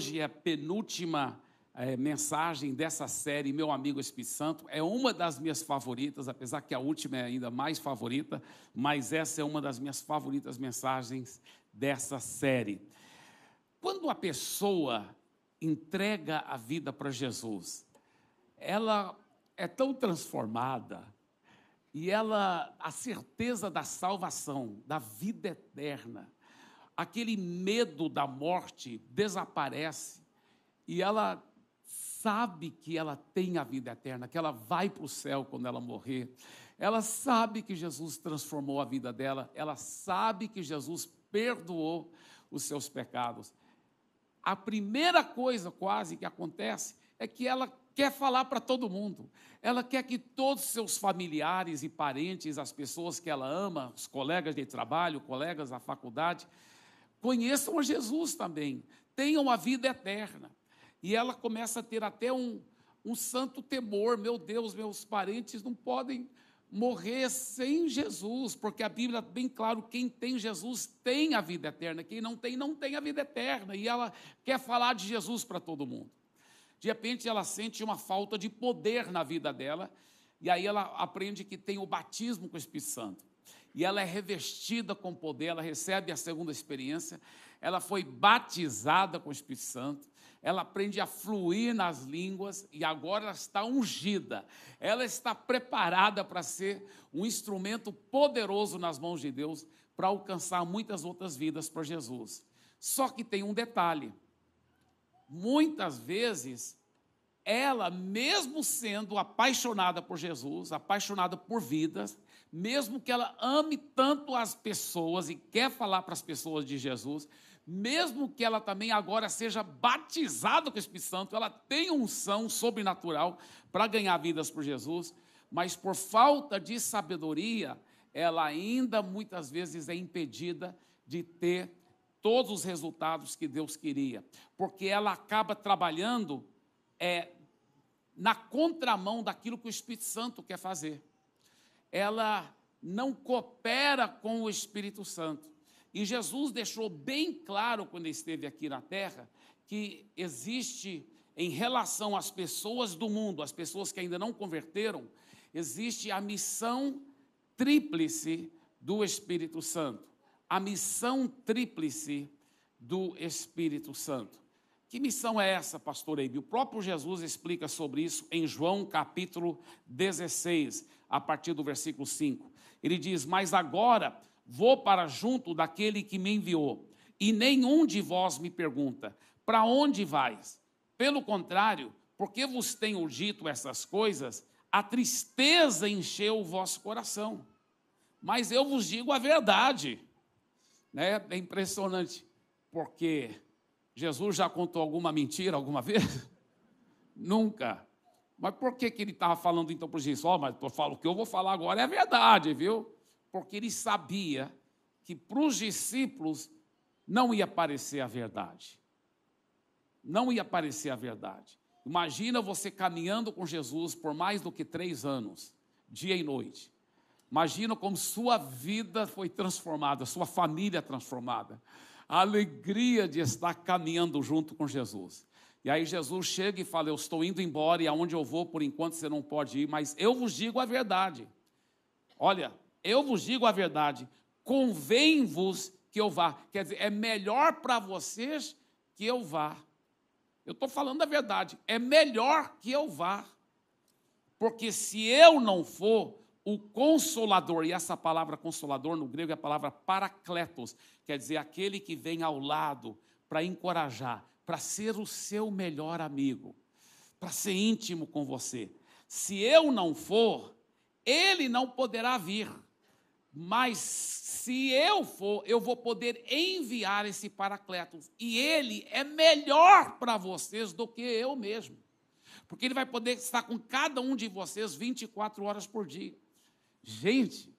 hoje é a penúltima é, mensagem dessa série, Meu Amigo Espírito Santo. É uma das minhas favoritas, apesar que a última é ainda mais favorita, mas essa é uma das minhas favoritas mensagens dessa série. Quando a pessoa entrega a vida para Jesus, ela é tão transformada e ela a certeza da salvação, da vida eterna, aquele medo da morte desaparece e ela sabe que ela tem a vida eterna, que ela vai para o céu quando ela morrer. Ela sabe que Jesus transformou a vida dela, ela sabe que Jesus perdoou os seus pecados. A primeira coisa quase que acontece é que ela quer falar para todo mundo. Ela quer que todos os seus familiares e parentes, as pessoas que ela ama, os colegas de trabalho, colegas da faculdade, conheçam a Jesus também, tenham a vida eterna. E ela começa a ter até um, um santo temor: meu Deus, meus parentes não podem morrer sem Jesus, porque a Bíblia é bem claro, quem tem Jesus tem a vida eterna, quem não tem, não tem a vida eterna, e ela quer falar de Jesus para todo mundo. De repente ela sente uma falta de poder na vida dela, e aí ela aprende que tem o batismo com o Espírito Santo. E ela é revestida com poder, ela recebe a segunda experiência, ela foi batizada com o Espírito Santo, ela aprende a fluir nas línguas e agora ela está ungida. Ela está preparada para ser um instrumento poderoso nas mãos de Deus para alcançar muitas outras vidas para Jesus. Só que tem um detalhe. Muitas vezes ela, mesmo sendo apaixonada por Jesus, apaixonada por vidas, mesmo que ela ame tanto as pessoas e quer falar para as pessoas de Jesus, mesmo que ela também agora seja batizada com o Espírito Santo, ela tem unção sobrenatural para ganhar vidas por Jesus, mas por falta de sabedoria, ela ainda muitas vezes é impedida de ter todos os resultados que Deus queria, porque ela acaba trabalhando é, na contramão daquilo que o Espírito Santo quer fazer. Ela não coopera com o Espírito Santo. E Jesus deixou bem claro, quando esteve aqui na terra, que existe, em relação às pessoas do mundo, as pessoas que ainda não converteram, existe a missão tríplice do Espírito Santo. A missão tríplice do Espírito Santo. Que missão é essa, pastor Eibe? O próprio Jesus explica sobre isso em João capítulo 16, a partir do versículo 5. Ele diz: Mas agora Vou para junto daquele que me enviou, e nenhum de vós me pergunta: Para onde vais? Pelo contrário, porque vos tenho dito essas coisas, a tristeza encheu o vosso coração. Mas eu vos digo a verdade. Né? É impressionante, porque Jesus já contou alguma mentira alguma vez? Nunca. Mas por que, que ele estava falando então para Jesus? Ó, oh, mas eu falo, o que eu vou falar agora é verdade, viu? porque ele sabia que para os discípulos não ia parecer a verdade. Não ia parecer a verdade. Imagina você caminhando com Jesus por mais do que três anos, dia e noite. Imagina como sua vida foi transformada, sua família transformada. A alegria de estar caminhando junto com Jesus. E aí Jesus chega e fala: Eu estou indo embora e aonde eu vou, por enquanto você não pode ir, mas eu vos digo a verdade. Olha, eu vos digo a verdade, convém-vos que eu vá. Quer dizer, é melhor para vocês que eu vá. Eu estou falando a verdade, é melhor que eu vá. Porque se eu não for, o consolador, e essa palavra consolador no grego é a palavra paracletos, quer dizer, aquele que vem ao lado para encorajar, para ser o seu melhor amigo, para ser íntimo com você. Se eu não for, ele não poderá vir. Mas se eu for, eu vou poder enviar esse Paracletos. E ele é melhor para vocês do que eu mesmo. Porque ele vai poder estar com cada um de vocês 24 horas por dia. Gente,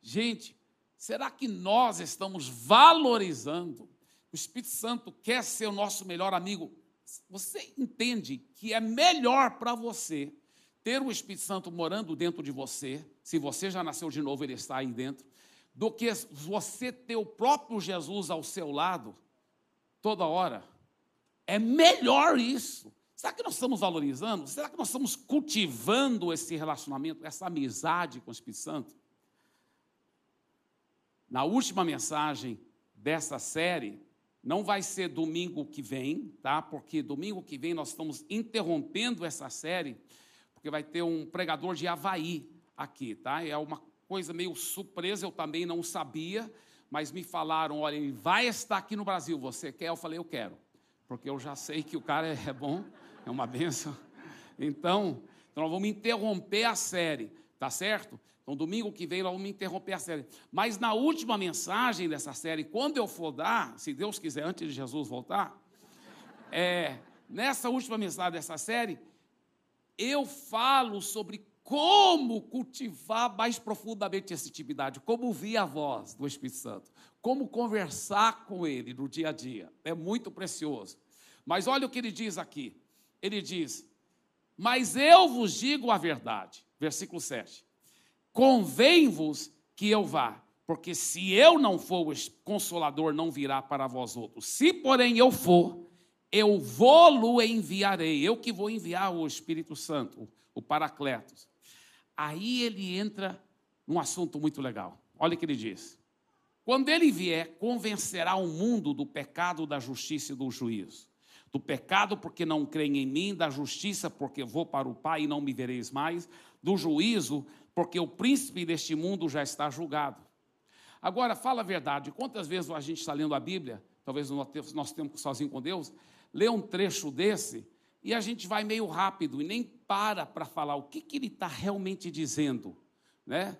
gente, será que nós estamos valorizando? O Espírito Santo quer ser o nosso melhor amigo. Você entende que é melhor para você ter o Espírito Santo morando dentro de você, se você já nasceu de novo, ele está aí dentro, do que você ter o próprio Jesus ao seu lado toda hora. É melhor isso. Será que nós estamos valorizando? Será que nós estamos cultivando esse relacionamento, essa amizade com o Espírito Santo? Na última mensagem dessa série, não vai ser domingo que vem, tá? Porque domingo que vem nós estamos interrompendo essa série, porque vai ter um pregador de Havaí aqui, tá? É uma coisa meio surpresa, eu também não sabia, mas me falaram: olha, ele vai estar aqui no Brasil, você quer? Eu falei: eu quero, porque eu já sei que o cara é bom, é uma benção. Então, então nós vamos interromper a série, tá certo? Então, domingo que vem, nós vamos interromper a série. Mas na última mensagem dessa série, quando eu for dar, se Deus quiser, antes de Jesus voltar, é, nessa última mensagem dessa série, eu falo sobre como cultivar mais profundamente essa intimidade, como ouvir a voz do Espírito Santo, como conversar com ele no dia a dia. É muito precioso. Mas olha o que ele diz aqui. Ele diz: Mas eu vos digo a verdade. Versículo 7 convém-vos que eu vá, porque se eu não for, o consolador não virá para vós outros. Se, porém, eu for, eu vou-lo enviarei. Eu que vou enviar o Espírito Santo, o Paracletos. Aí ele entra num assunto muito legal. Olha o que ele diz. Quando ele vier, convencerá o mundo do pecado, da justiça e do juízo. Do pecado, porque não creem em mim, da justiça, porque vou para o Pai e não me vereis mais, do juízo, porque o príncipe deste mundo já está julgado. Agora, fala a verdade, quantas vezes a gente está lendo a Bíblia, talvez no nosso tempo sozinho com Deus, lê um trecho desse e a gente vai meio rápido e nem para para falar o que, que ele está realmente dizendo, né?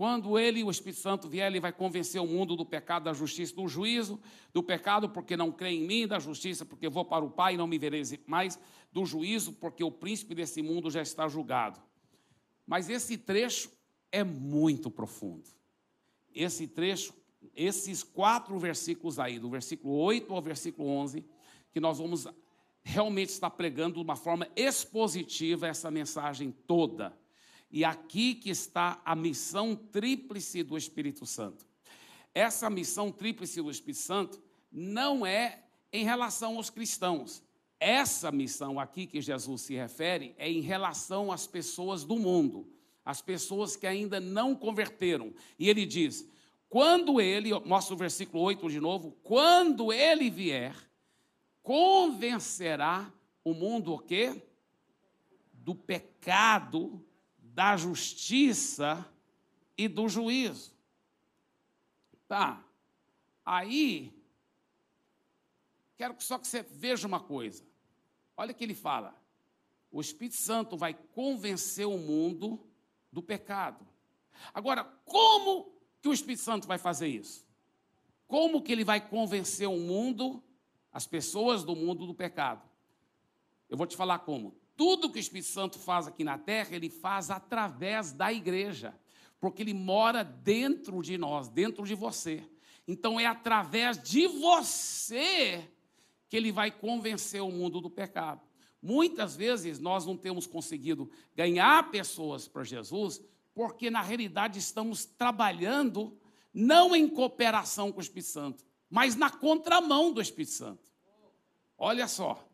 Quando ele, o Espírito Santo, vier, ele vai convencer o mundo do pecado, da justiça, do juízo, do pecado porque não crê em mim, da justiça porque vou para o Pai e não me vereis mais, do juízo porque o príncipe desse mundo já está julgado. Mas esse trecho é muito profundo. Esse trecho, esses quatro versículos aí, do versículo 8 ao versículo 11, que nós vamos realmente estar pregando de uma forma expositiva essa mensagem toda. E aqui que está a missão tríplice do Espírito Santo. Essa missão tríplice do Espírito Santo não é em relação aos cristãos, essa missão aqui que Jesus se refere é em relação às pessoas do mundo, as pessoas que ainda não converteram. E ele diz: quando ele, mostra o versículo 8 de novo, quando ele vier, convencerá o mundo o quê? Do pecado, da justiça e do juízo. Tá. Aí, quero só que você veja uma coisa. Olha o que ele fala. O Espírito Santo vai convencer o mundo do pecado. Agora, como que o Espírito Santo vai fazer isso? Como que ele vai convencer o mundo, as pessoas do mundo do pecado? Eu vou te falar como. Tudo que o Espírito Santo faz aqui na terra, ele faz através da igreja, porque ele mora dentro de nós, dentro de você. Então é através de você que ele vai convencer o mundo do pecado. Muitas vezes nós não temos conseguido ganhar pessoas para Jesus, porque na realidade estamos trabalhando não em cooperação com o Espírito Santo, mas na contramão do Espírito Santo. Olha só,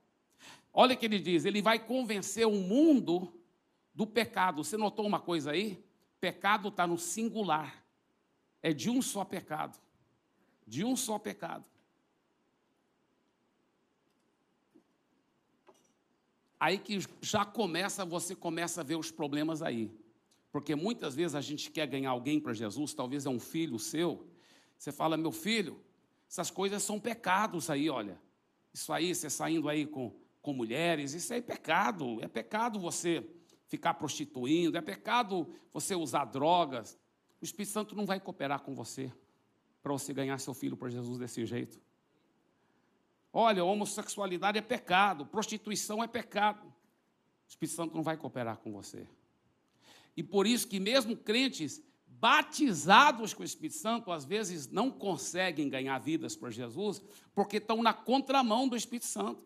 olha o que ele diz: ele vai convencer o mundo do pecado. Você notou uma coisa aí? Pecado está no singular, é de um só pecado, de um só pecado. Aí que já começa, você começa a ver os problemas aí. Porque muitas vezes a gente quer ganhar alguém para Jesus, talvez é um filho seu. Você fala, meu filho, essas coisas são pecados aí, olha. Isso aí, você saindo aí com, com mulheres, isso é pecado. É pecado você ficar prostituindo, é pecado você usar drogas. O Espírito Santo não vai cooperar com você para você ganhar seu filho para Jesus desse jeito. Olha, homossexualidade é pecado, prostituição é pecado. O Espírito Santo não vai cooperar com você. E por isso que mesmo crentes batizados com o Espírito Santo, às vezes não conseguem ganhar vidas para Jesus, porque estão na contramão do Espírito Santo.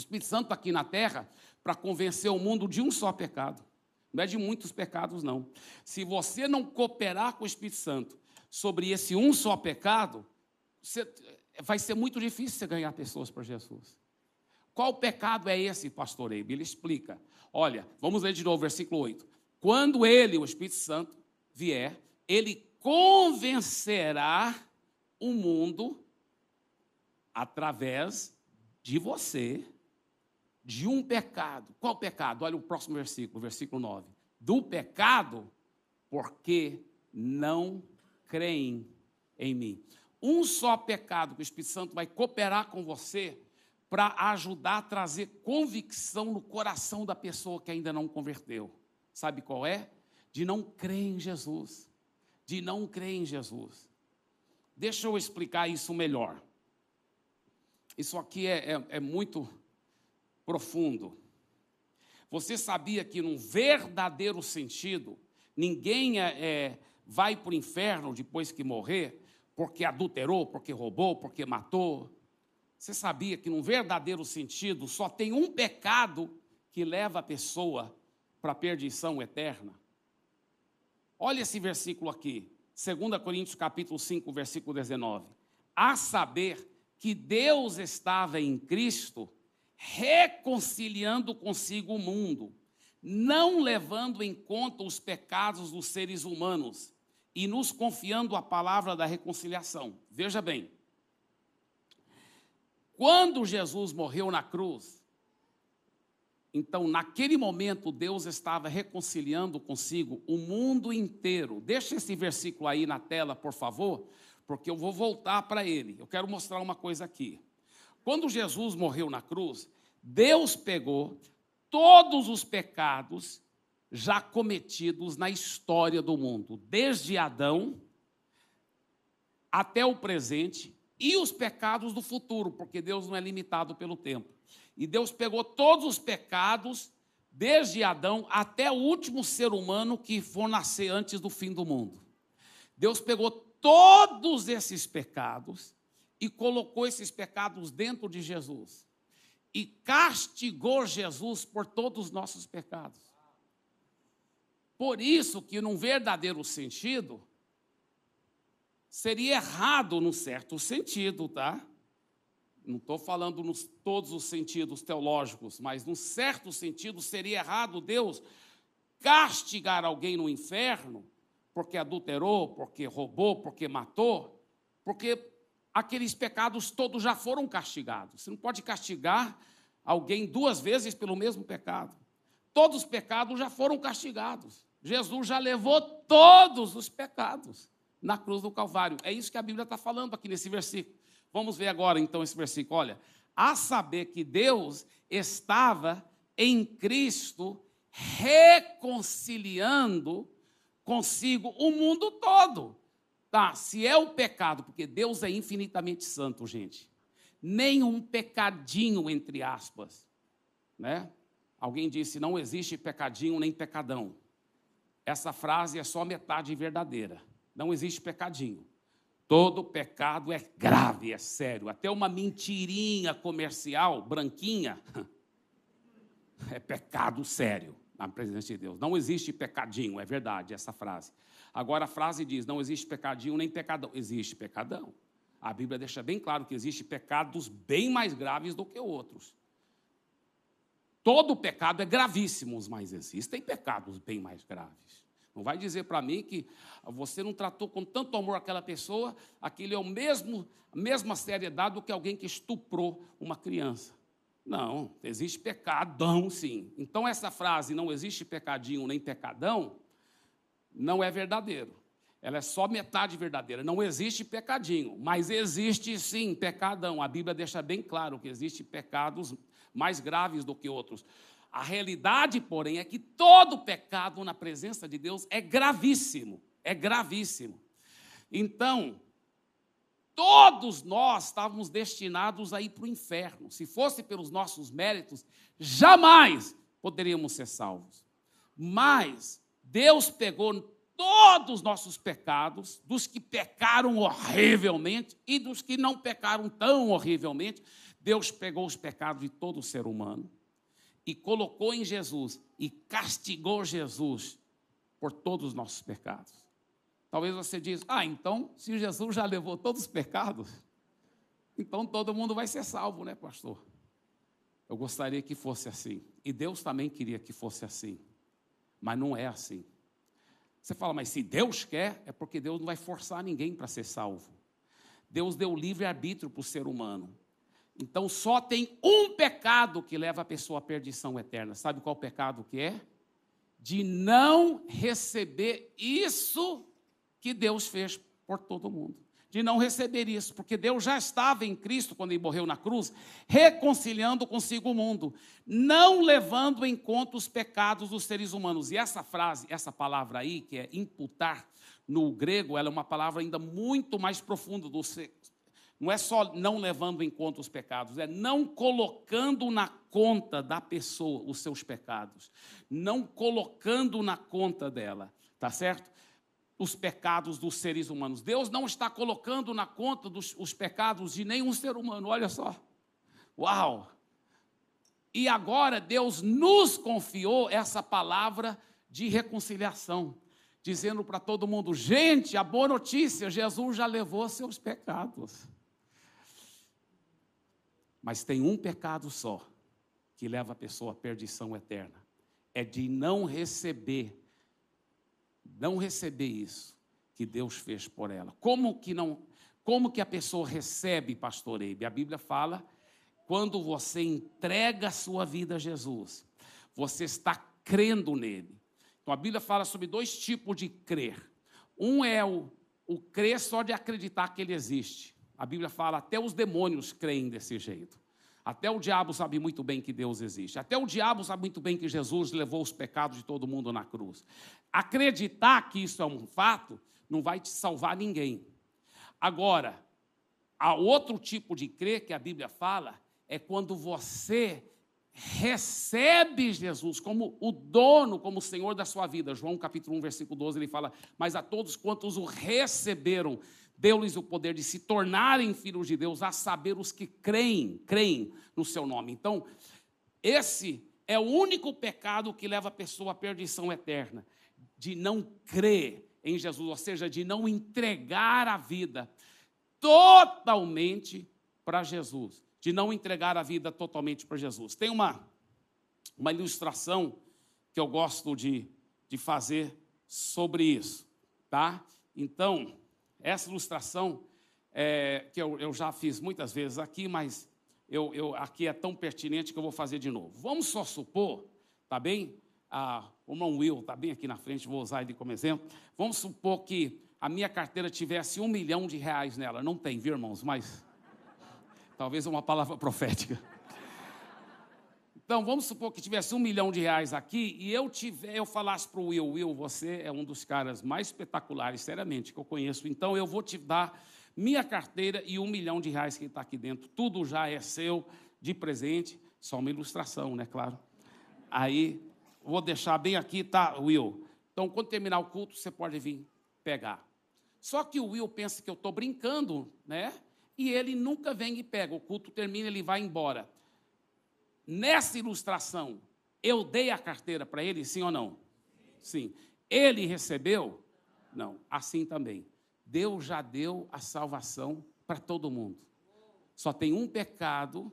O Espírito Santo está aqui na terra para convencer o mundo de um só pecado. Não é de muitos pecados, não. Se você não cooperar com o Espírito Santo sobre esse um só pecado, você, vai ser muito difícil você ganhar pessoas para Jesus. Qual pecado é esse, pastor Eibe? Ele explica. Olha, vamos ler de novo, versículo 8. Quando ele, o Espírito Santo, vier, ele convencerá o mundo através de você de um pecado. Qual pecado? Olha o próximo versículo, versículo 9. Do pecado, porque não creem em mim. Um só pecado que o Espírito Santo vai cooperar com você para ajudar a trazer convicção no coração da pessoa que ainda não converteu. Sabe qual é? De não crer em Jesus. De não crer em Jesus. Deixa eu explicar isso melhor. Isso aqui é, é, é muito profundo. Você sabia que, num verdadeiro sentido, ninguém é, é, vai para o inferno depois que morrer porque adulterou, porque roubou, porque matou, você sabia que, num verdadeiro sentido, só tem um pecado que leva a pessoa para a perdição eterna? Olha esse versículo aqui, 2 Coríntios capítulo 5, versículo 19. A saber que Deus estava em Cristo reconciliando consigo o mundo, não levando em conta os pecados dos seres humanos e nos confiando a palavra da reconciliação. Veja bem, quando Jesus morreu na cruz, então naquele momento Deus estava reconciliando consigo o mundo inteiro. Deixa esse versículo aí na tela, por favor, porque eu vou voltar para ele. Eu quero mostrar uma coisa aqui. Quando Jesus morreu na cruz, Deus pegou todos os pecados já cometidos na história do mundo, desde Adão até o presente, e os pecados do futuro, porque Deus não é limitado pelo tempo. E Deus pegou todos os pecados, desde Adão até o último ser humano que for nascer antes do fim do mundo. Deus pegou todos esses pecados e colocou esses pecados dentro de Jesus. E castigou Jesus por todos os nossos pecados. Por isso que, num verdadeiro sentido, seria errado num certo sentido, tá? Não estou falando nos todos os sentidos teológicos, mas num certo sentido seria errado Deus castigar alguém no inferno porque adulterou, porque roubou, porque matou, porque aqueles pecados todos já foram castigados. Você não pode castigar alguém duas vezes pelo mesmo pecado. Todos os pecados já foram castigados. Jesus já levou todos os pecados na cruz do Calvário. É isso que a Bíblia está falando aqui nesse versículo. Vamos ver agora então esse versículo. Olha, a saber que Deus estava em Cristo reconciliando consigo o mundo todo. Tá, se é o pecado, porque Deus é infinitamente santo, gente. Nenhum pecadinho entre aspas, né? Alguém disse: "Não existe pecadinho nem pecadão". Essa frase é só metade verdadeira. Não existe pecadinho. Todo pecado é grave, é sério. Até uma mentirinha comercial, branquinha, é pecado sério na presença de Deus. Não existe pecadinho, é verdade essa frase. Agora a frase diz: não existe pecadinho nem pecadão. Existe pecadão. A Bíblia deixa bem claro que existe pecados bem mais graves do que outros. Todo pecado é gravíssimo, mas existem pecados bem mais graves. Não vai dizer para mim que você não tratou com tanto amor aquela pessoa, aquilo é o mesmo, a mesma seriedade do que alguém que estuprou uma criança. Não, existe pecadão sim. Então essa frase, não existe pecadinho nem pecadão, não é verdadeiro. Ela é só metade verdadeira. Não existe pecadinho, mas existe sim pecadão. A Bíblia deixa bem claro que existe pecados mais graves do que outros. A realidade, porém, é que todo pecado na presença de Deus é gravíssimo, é gravíssimo. Então, todos nós estávamos destinados a ir para o inferno. Se fosse pelos nossos méritos, jamais poderíamos ser salvos. Mas Deus pegou todos os nossos pecados, dos que pecaram horrivelmente e dos que não pecaram tão horrivelmente, Deus pegou os pecados de todo ser humano e colocou em Jesus e castigou Jesus por todos os nossos pecados. Talvez você diz: "Ah, então, se Jesus já levou todos os pecados, então todo mundo vai ser salvo, né, pastor?" Eu gostaria que fosse assim. E Deus também queria que fosse assim. Mas não é assim. Você fala, mas se Deus quer, é porque Deus não vai forçar ninguém para ser salvo. Deus deu livre arbítrio para o ser humano. Então só tem um pecado que leva a pessoa à perdição eterna. Sabe qual pecado que é? De não receber isso que Deus fez por todo mundo. De não receber isso, porque Deus já estava em Cristo quando ele morreu na cruz, reconciliando consigo o mundo, não levando em conta os pecados dos seres humanos. E essa frase, essa palavra aí, que é imputar, no grego, ela é uma palavra ainda muito mais profunda do não é só não levando em conta os pecados, é não colocando na conta da pessoa os seus pecados, não colocando na conta dela, tá certo? Os pecados dos seres humanos. Deus não está colocando na conta dos os pecados de nenhum ser humano, olha só. Uau! E agora Deus nos confiou essa palavra de reconciliação, dizendo para todo mundo: gente, a boa notícia, Jesus já levou seus pecados. Mas tem um pecado só que leva a pessoa à perdição eterna: é de não receber, não receber isso que Deus fez por ela. Como que não? Como que a pessoa recebe, pastor Eibe? A Bíblia fala quando você entrega a sua vida a Jesus, você está crendo nele. Então a Bíblia fala sobre dois tipos de crer. Um é o, o crer só de acreditar que ele existe. A Bíblia fala, até os demônios creem desse jeito. Até o diabo sabe muito bem que Deus existe. Até o diabo sabe muito bem que Jesus levou os pecados de todo mundo na cruz. Acreditar que isso é um fato não vai te salvar ninguém. Agora, há outro tipo de crer que a Bíblia fala é quando você recebe Jesus como o dono, como o Senhor da sua vida. João capítulo 1, versículo 12, ele fala: "Mas a todos quantos o receberam, deu-lhes o poder de se tornarem filhos de Deus, a saber os que creem, creem no seu nome. Então, esse é o único pecado que leva a pessoa à perdição eterna, de não crer em Jesus, ou seja, de não entregar a vida totalmente para Jesus, de não entregar a vida totalmente para Jesus. Tem uma, uma ilustração que eu gosto de, de fazer sobre isso, tá? Então, essa ilustração, é, que eu, eu, já fiz muitas vezes aqui, mas eu, eu, aqui é tão pertinente que eu vou fazer de novo. Vamos só supor, tá bem? Ah, o irmão Will está bem aqui na frente, vou usar ele como exemplo. Vamos supor que a minha carteira tivesse um milhão de reais nela. Não tem, viu, irmãos? Mas talvez uma palavra profética. Então, vamos supor que tivesse um milhão de reais aqui e eu tiver, eu falasse para o Will, Will, você é um dos caras mais espetaculares, seriamente, que eu conheço. Então, eu vou te dar minha carteira e um milhão de reais que está aqui dentro. Tudo já é seu de presente, só uma ilustração, né? Claro. Aí, vou deixar bem aqui, tá, Will? Então, quando terminar o culto, você pode vir pegar. Só que o Will pensa que eu estou brincando, né? E ele nunca vem e pega. O culto termina, ele vai embora. Nessa ilustração, eu dei a carteira para ele, sim ou não? Sim. Ele recebeu? Não. Assim também. Deus já deu a salvação para todo mundo. Só tem um pecado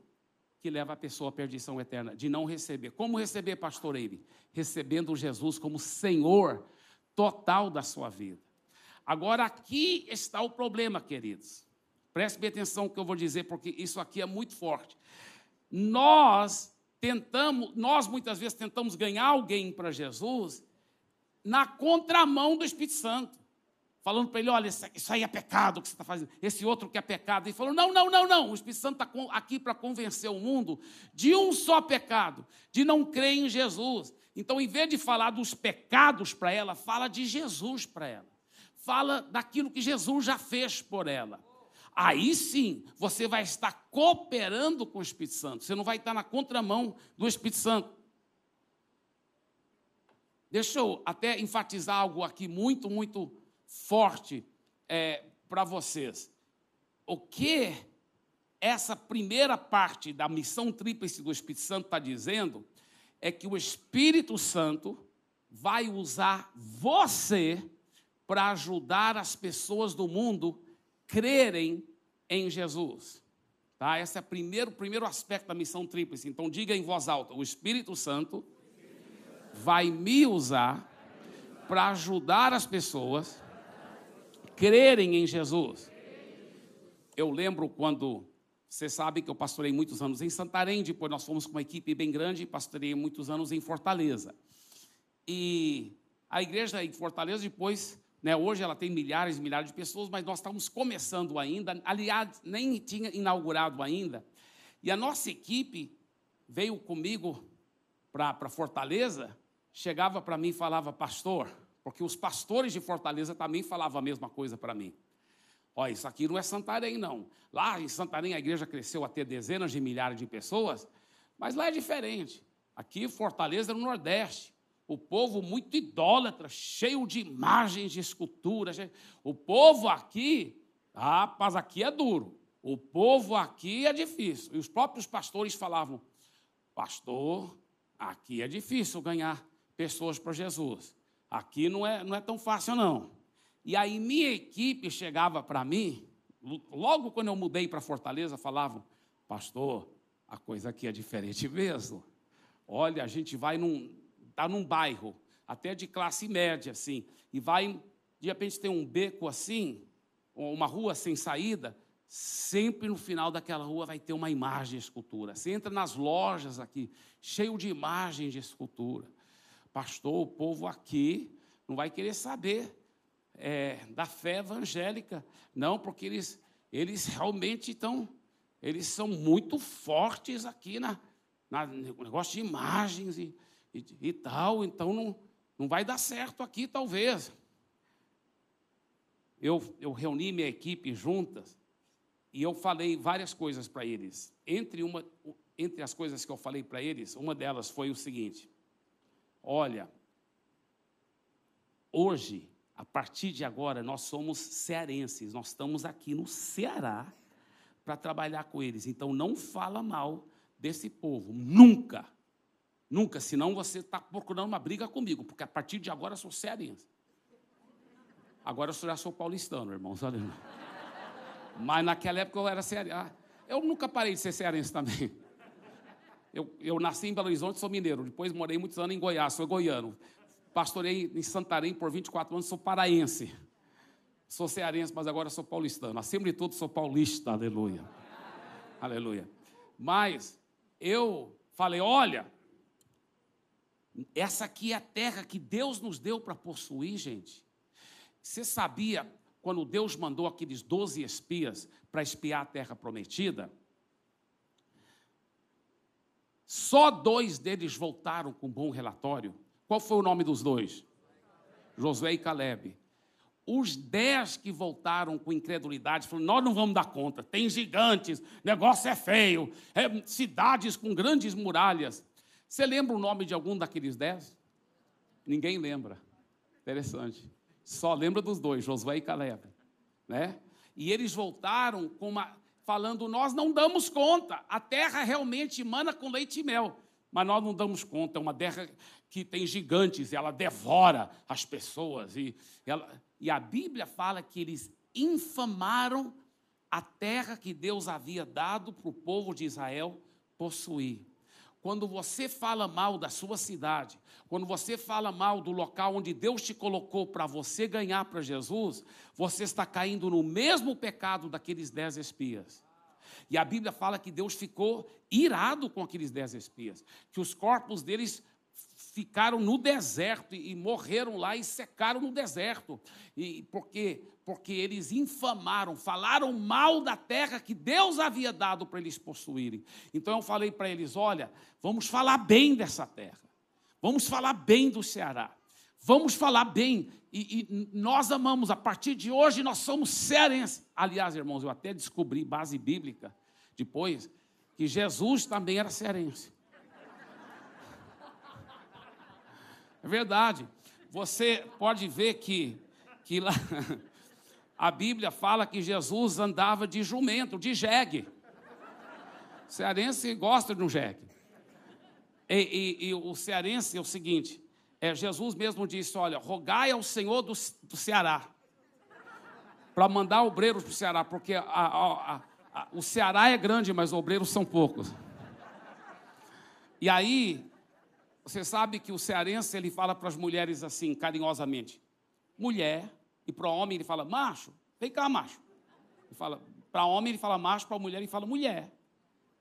que leva a pessoa à perdição eterna, de não receber. Como receber, pastor Eire? Recebendo Jesus como Senhor total da sua vida. Agora, aqui está o problema, queridos. Preste bem atenção no que eu vou dizer, porque isso aqui é muito forte nós tentamos, nós muitas vezes tentamos ganhar alguém para Jesus na contramão do Espírito Santo. Falando para ele, olha, isso aí é pecado que você está fazendo, esse outro que é pecado. Ele falou, não, não, não, não. O Espírito Santo está aqui para convencer o mundo de um só pecado, de não crer em Jesus. Então, em vez de falar dos pecados para ela, fala de Jesus para ela. Fala daquilo que Jesus já fez por ela aí sim você vai estar cooperando com o Espírito Santo. Você não vai estar na contramão do Espírito Santo. Deixa eu até enfatizar algo aqui muito, muito forte é, para vocês. O que essa primeira parte da missão tríplice do Espírito Santo está dizendo é que o Espírito Santo vai usar você para ajudar as pessoas do mundo crerem em Jesus. Tá? Esse é o primeiro, primeiro aspecto da missão tríplice. Então diga em voz alta: o Espírito Santo vai me usar para ajudar as pessoas crerem em Jesus. Eu lembro quando você sabe que eu pastorei muitos anos em Santarém, depois nós fomos com uma equipe bem grande e pastorei muitos anos em Fortaleza. E a igreja em Fortaleza depois, né, hoje ela tem milhares e milhares de pessoas, mas nós estamos começando ainda, aliás, nem tinha inaugurado ainda. E a nossa equipe veio comigo para Fortaleza, chegava para mim e falava, pastor, porque os pastores de Fortaleza também falavam a mesma coisa para mim. Olha, isso aqui não é Santarém, não. Lá em Santarém a igreja cresceu a ter dezenas de milhares de pessoas, mas lá é diferente. Aqui, Fortaleza, no Nordeste. O povo muito idólatra, cheio de imagens de esculturas. O povo aqui, rapaz, aqui é duro. O povo aqui é difícil. E os próprios pastores falavam: Pastor, aqui é difícil ganhar pessoas para Jesus. Aqui não é, não é tão fácil, não. E aí minha equipe chegava para mim, logo quando eu mudei para Fortaleza, falavam, pastor, a coisa aqui é diferente mesmo. Olha, a gente vai num, tá num bairro, até de classe média, assim, e vai, de repente tem um beco assim, uma rua sem saída, sempre no final daquela rua vai ter uma imagem de escultura. Você entra nas lojas aqui, cheio de imagens de escultura. Pastor, o povo aqui não vai querer saber é, da fé evangélica. Não, porque eles, eles realmente estão, eles são muito fortes aqui na, na no negócio de imagens e, e, e tal, então não, não vai dar certo aqui, talvez. Eu, eu reuni minha equipe juntas e eu falei várias coisas para eles. Entre, uma, entre as coisas que eu falei para eles, uma delas foi o seguinte: olha, hoje a partir de agora, nós somos cearenses, nós estamos aqui no Ceará para trabalhar com eles. Então, não fala mal desse povo, nunca. Nunca, senão você está procurando uma briga comigo, porque a partir de agora eu sou cearense. Agora eu já sou paulistano, irmãos. Mas naquela época eu era cearense. Ah, eu nunca parei de ser cearense também. Eu, eu nasci em Belo Horizonte, sou mineiro. Depois morei muitos anos em Goiás, sou goiano. Pastorei em Santarém por 24 anos, sou paraense. Sou cearense, mas agora sou paulistano. Acima de tudo, sou paulista, aleluia. Aleluia. Mas eu falei: olha, essa aqui é a terra que Deus nos deu para possuir, gente. Você sabia quando Deus mandou aqueles 12 espias para espiar a terra prometida? Só dois deles voltaram com bom relatório. Qual foi o nome dos dois? Josué e Caleb. Os dez que voltaram com incredulidade falaram: Nós não vamos dar conta, tem gigantes, negócio é feio, é, cidades com grandes muralhas. Você lembra o nome de algum daqueles dez? Ninguém lembra. Interessante. Só lembra dos dois, Josué e Caleb. Né? E eles voltaram com uma, falando: Nós não damos conta, a terra realmente emana com leite e mel mas nós não damos conta. É uma terra que tem gigantes, ela devora as pessoas. E, ela, e a Bíblia fala que eles infamaram a terra que Deus havia dado para o povo de Israel possuir. Quando você fala mal da sua cidade, quando você fala mal do local onde Deus te colocou para você ganhar para Jesus, você está caindo no mesmo pecado daqueles dez espias. E a Bíblia fala que Deus ficou irado com aqueles dez espias, que os corpos deles ficaram no deserto e, morreram lá e secaram no deserto. E porque porque eles infamaram, falaram mal da terra que Deus havia dado para eles possuírem. Então eu falei para eles, olha, vamos falar bem dessa terra. Vamos falar bem do Ceará. Vamos falar bem. E, e, nós amamos, a partir de hoje nós somos cearenses. Aliás, irmãos, eu até descobri base bíblica depois, que Jesus também era cearense. É verdade. Você pode ver que, que lá a Bíblia fala que Jesus andava de jumento, de jegue. cearense gosta de um jegue. E, e, e, o cearense é o seguinte: é, Jesus mesmo disse: Olha, rogai ao Senhor do, do Ceará para mandar obreiros para o Ceará, porque a, a, O Ceará é grande, mas obreiros são poucos. E aí, você sabe que o cearense ele fala para as mulheres assim, carinhosamente: mulher, e para o homem ele fala macho, vem cá, macho. Ele fala, para homem ele fala macho, para mulher ele fala mulher.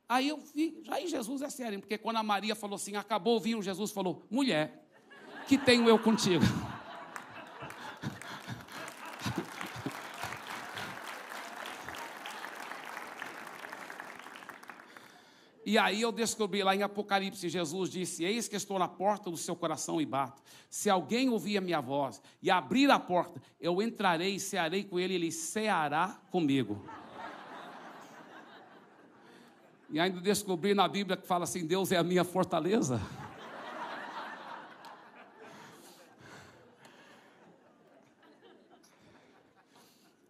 Aí eu vi, já em Jesus é sério, porque quando a Maria falou assim, acabou o vinho, Jesus falou, mulher, que tenho eu contigo? E aí eu descobri lá em Apocalipse, Jesus disse: Eis que estou na porta do seu coração e bato. Se alguém ouvir a minha voz e abrir a porta, eu entrarei e cearei com ele, ele ceará comigo. E ainda descobri na Bíblia que fala assim: Deus é a minha fortaleza.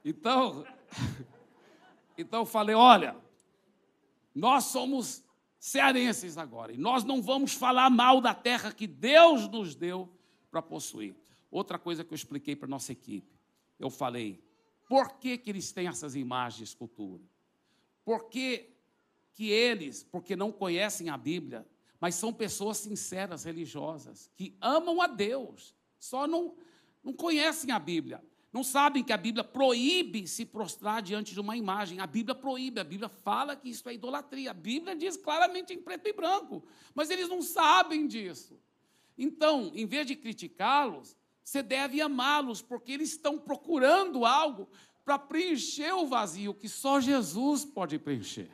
Então, então eu falei: olha, nós somos cearenses agora. E nós não vamos falar mal da terra que Deus nos deu para possuir. Outra coisa que eu expliquei para nossa equipe, eu falei, por que, que eles têm essas imagens de escultura? Por que, que eles, porque não conhecem a Bíblia, mas são pessoas sinceras, religiosas, que amam a Deus, só não, não conhecem a Bíblia. Não sabem que a Bíblia proíbe se prostrar diante de uma imagem. A Bíblia proíbe, a Bíblia fala que isso é idolatria. A Bíblia diz claramente em preto e branco, mas eles não sabem disso. Então, em vez de criticá-los, você deve amá-los, porque eles estão procurando algo para preencher o vazio que só Jesus pode preencher.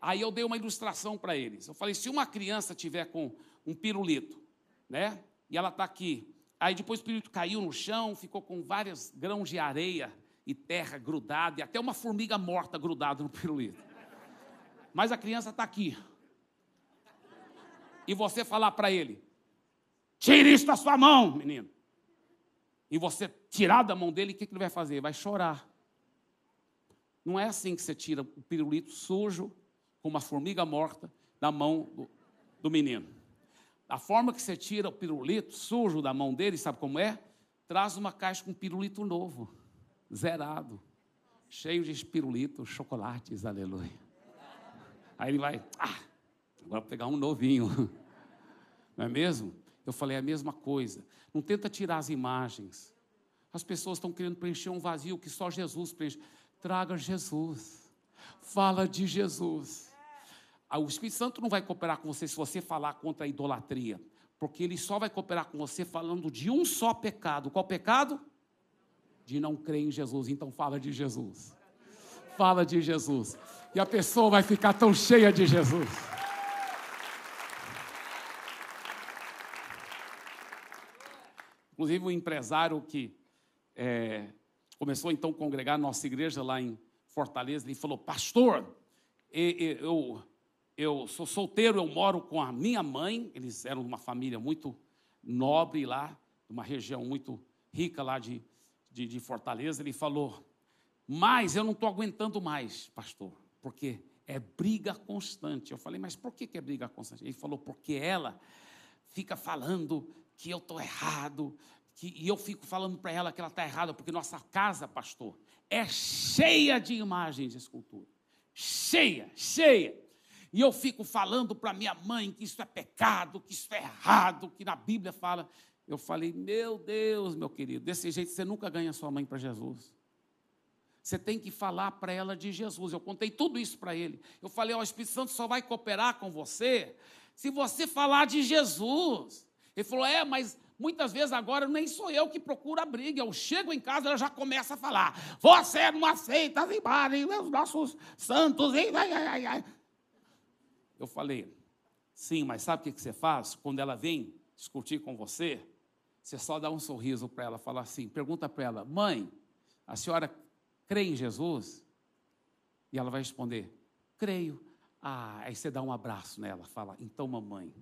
Aí eu dei uma ilustração para eles. Eu falei: se uma criança tiver com um pirulito, né? E ela está aqui Aí depois o pirulito caiu no chão, ficou com vários grãos de areia e terra grudada, e até uma formiga morta grudada no pirulito. Mas a criança está aqui. E você falar para ele: tire isso da sua mão, menino. E você tirar da mão dele, o que, que ele vai fazer? Vai chorar. Não é assim que você tira o pirulito sujo, com uma formiga morta, da mão do, do menino. A forma que você tira o pirulito sujo da mão dele, sabe como é? Traz uma caixa com pirulito novo, zerado, cheio de pirulito, chocolates, aleluia. Aí ele vai, ah, agora vou pegar um novinho. Não é mesmo? Eu falei a mesma coisa. Não tenta tirar as imagens. As pessoas estão querendo preencher um vazio que só Jesus preenche. Traga Jesus. Fala de Jesus. Ah, o Espírito Santo não vai cooperar com você se você falar contra a idolatria, porque ele só vai cooperar com você falando de um só pecado. Qual pecado? De não crer em Jesus. Então fala de Jesus. Fala de Jesus. E a pessoa vai ficar tão cheia de Jesus. Inclusive, um empresário que é, começou então a congregar nossa igreja lá em Fortaleza, ele falou: Pastor, eu eu sou solteiro, eu moro com a minha mãe, eles eram uma família muito nobre lá, uma região muito rica lá de, de, de Fortaleza. Ele falou, mas eu não estou aguentando mais, pastor, porque é briga constante. Eu falei, mas por que, que é briga constante? Ele falou, porque ela fica falando que eu estou errado, que, e eu fico falando para ela que ela está errada, porque nossa casa, pastor, é cheia de imagens de escultura. Cheia, cheia. E eu fico falando para minha mãe que isso é pecado, que isso é errado, que na Bíblia fala. Eu falei, meu Deus, meu querido, desse jeito você nunca ganha sua mãe para Jesus. Você tem que falar para ela de Jesus. Eu contei tudo isso para ele. Eu falei, ó, o Espírito Santo só vai cooperar com você se você falar de Jesus. Ele falou, é, mas muitas vezes agora nem sou eu que procuro a briga. Eu chego em casa, ela já começa a falar: você não aceita as os nossos santos. Ai, ai, ai. Eu falei, sim, mas sabe o que você faz? Quando ela vem discutir com você, você só dá um sorriso para ela, fala assim, pergunta para ela, mãe, a senhora crê em Jesus? E ela vai responder, creio. Ah, aí você dá um abraço nela, fala, então mamãe,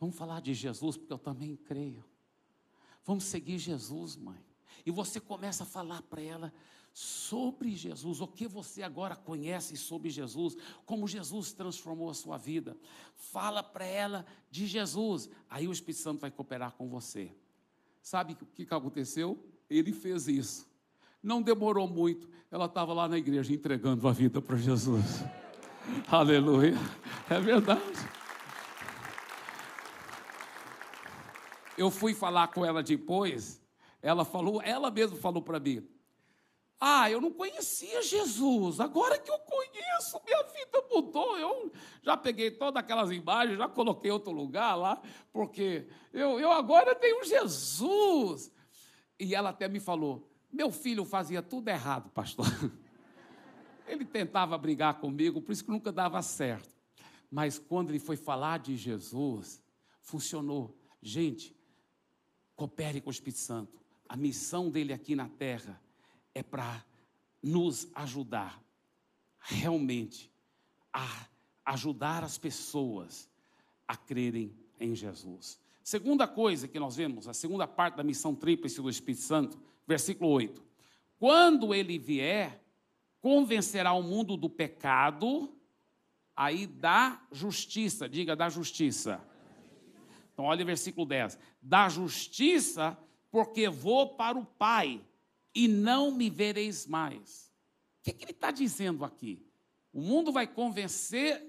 vamos falar de Jesus, porque eu também creio. Vamos seguir Jesus, mãe. E você começa a falar para ela sobre Jesus, o que você agora conhece sobre Jesus, como Jesus transformou a sua vida. Fala para ela de Jesus. Aí o Espírito Santo vai cooperar com você. Sabe o que aconteceu? Ele fez isso. Não demorou muito, ela estava lá na igreja entregando a vida para Jesus. Aleluia. É verdade. Eu fui falar com ela depois, ela falou, ela mesma falou para mim: ah, eu não conhecia Jesus, agora que eu conheço, minha vida mudou. Eu já peguei todas aquelas imagens, já coloquei outro lugar lá, porque eu, eu agora tenho Jesus. E ela até me falou: meu filho fazia tudo errado, pastor. Ele tentava brigar comigo, por isso que nunca dava certo. Mas quando ele foi falar de Jesus, funcionou. Gente, coopere com o Espírito Santo. A missão dele aqui na terra é para nos ajudar realmente a ajudar as pessoas a crerem em Jesus. Segunda coisa que nós vemos, a segunda parte da missão tríplice do Espírito Santo, versículo 8. Quando ele vier, convencerá o mundo do pecado, aí da justiça, diga da justiça. Então, olha o versículo 10. Da justiça, porque vou para o Pai e não me vereis mais. O que, que ele está dizendo aqui? O mundo vai convencer,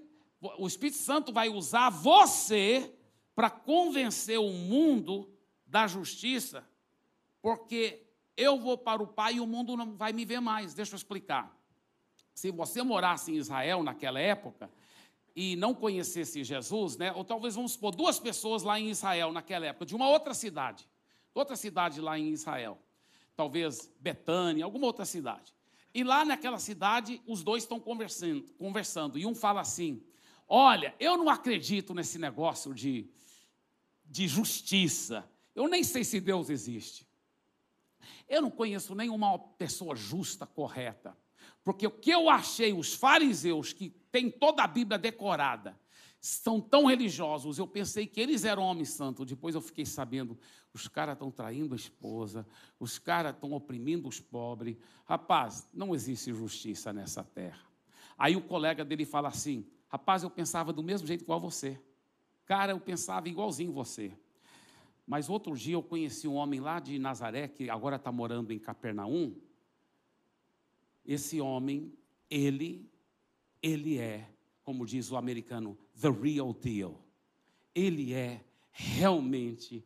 o Espírito Santo vai usar você para convencer o mundo da justiça, porque eu vou para o Pai e o mundo não vai me ver mais. Deixa eu explicar. Se você morasse em Israel naquela época e não conhecesse Jesus, né, ou talvez vamos supor duas pessoas lá em Israel naquela época, de uma outra cidade, outra cidade lá em Israel talvez Betânia, alguma outra cidade. E lá naquela cidade, os dois estão conversando, conversando, e um fala assim: Olha, eu não acredito nesse negócio de, de justiça. Eu nem sei se Deus existe. Eu não conheço nenhuma pessoa justa, correta. Porque o que eu achei, os fariseus, que têm toda a Bíblia decorada, são tão religiosos, eu pensei que eles eram homens santos. Depois eu fiquei sabendo, os caras estão traindo a esposa, os caras estão oprimindo os pobres. Rapaz, não existe justiça nessa terra. Aí o colega dele fala assim: Rapaz, eu pensava do mesmo jeito igual você. Cara, eu pensava igualzinho você. Mas outro dia eu conheci um homem lá de Nazaré, que agora está morando em Capernaum. Esse homem, ele, ele é como diz o americano, the real deal. Ele é realmente,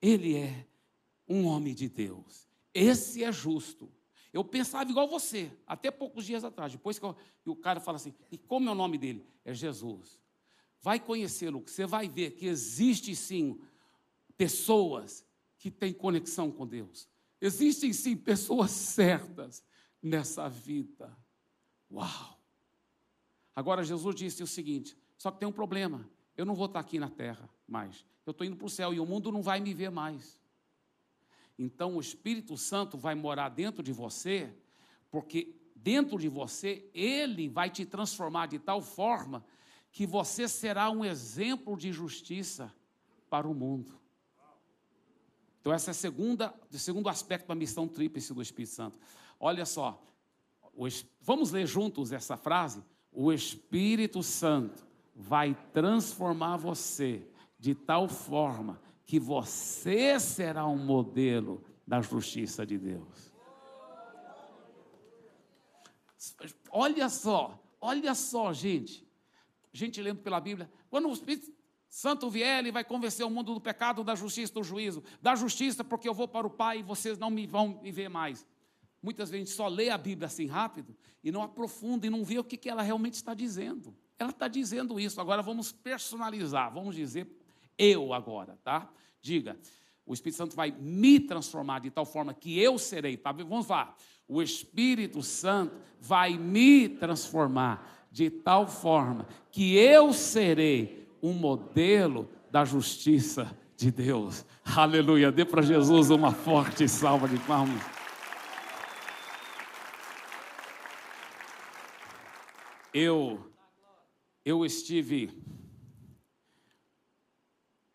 ele é um homem de Deus. Esse é justo. Eu pensava igual você, até poucos dias atrás. Depois que eu, o cara fala assim, e como é o nome dele? É Jesus. Vai conhecê-lo, você vai ver que existe sim pessoas que têm conexão com Deus. Existem sim pessoas certas nessa vida. Uau! Agora, Jesus disse o seguinte: só que tem um problema. Eu não vou estar aqui na terra mais. Eu estou indo para o céu e o mundo não vai me ver mais. Então, o Espírito Santo vai morar dentro de você, porque dentro de você, ele vai te transformar de tal forma que você será um exemplo de justiça para o mundo. Então, esse é segunda, o segundo aspecto da missão tríplice do Espírito Santo. Olha só, vamos ler juntos essa frase? o Espírito Santo vai transformar você de tal forma que você será um modelo da justiça de Deus. Olha só, olha só, gente. Gente lendo pela Bíblia, quando o Espírito Santo vier, ele vai convencer o mundo do pecado, da justiça, do juízo. Da justiça, porque eu vou para o Pai e vocês não me vão me ver mais. Muitas vezes a gente só lê a Bíblia assim rápido e não aprofunda e não vê o que, que ela realmente está dizendo. Ela está dizendo isso. Agora vamos personalizar, vamos dizer eu agora, tá? Diga, o Espírito Santo vai me transformar de tal forma que eu serei, tá? Vamos lá. O Espírito Santo vai me transformar de tal forma que eu serei um modelo da justiça de Deus. Aleluia. Dê para Jesus uma forte salva de palmas. Eu, eu estive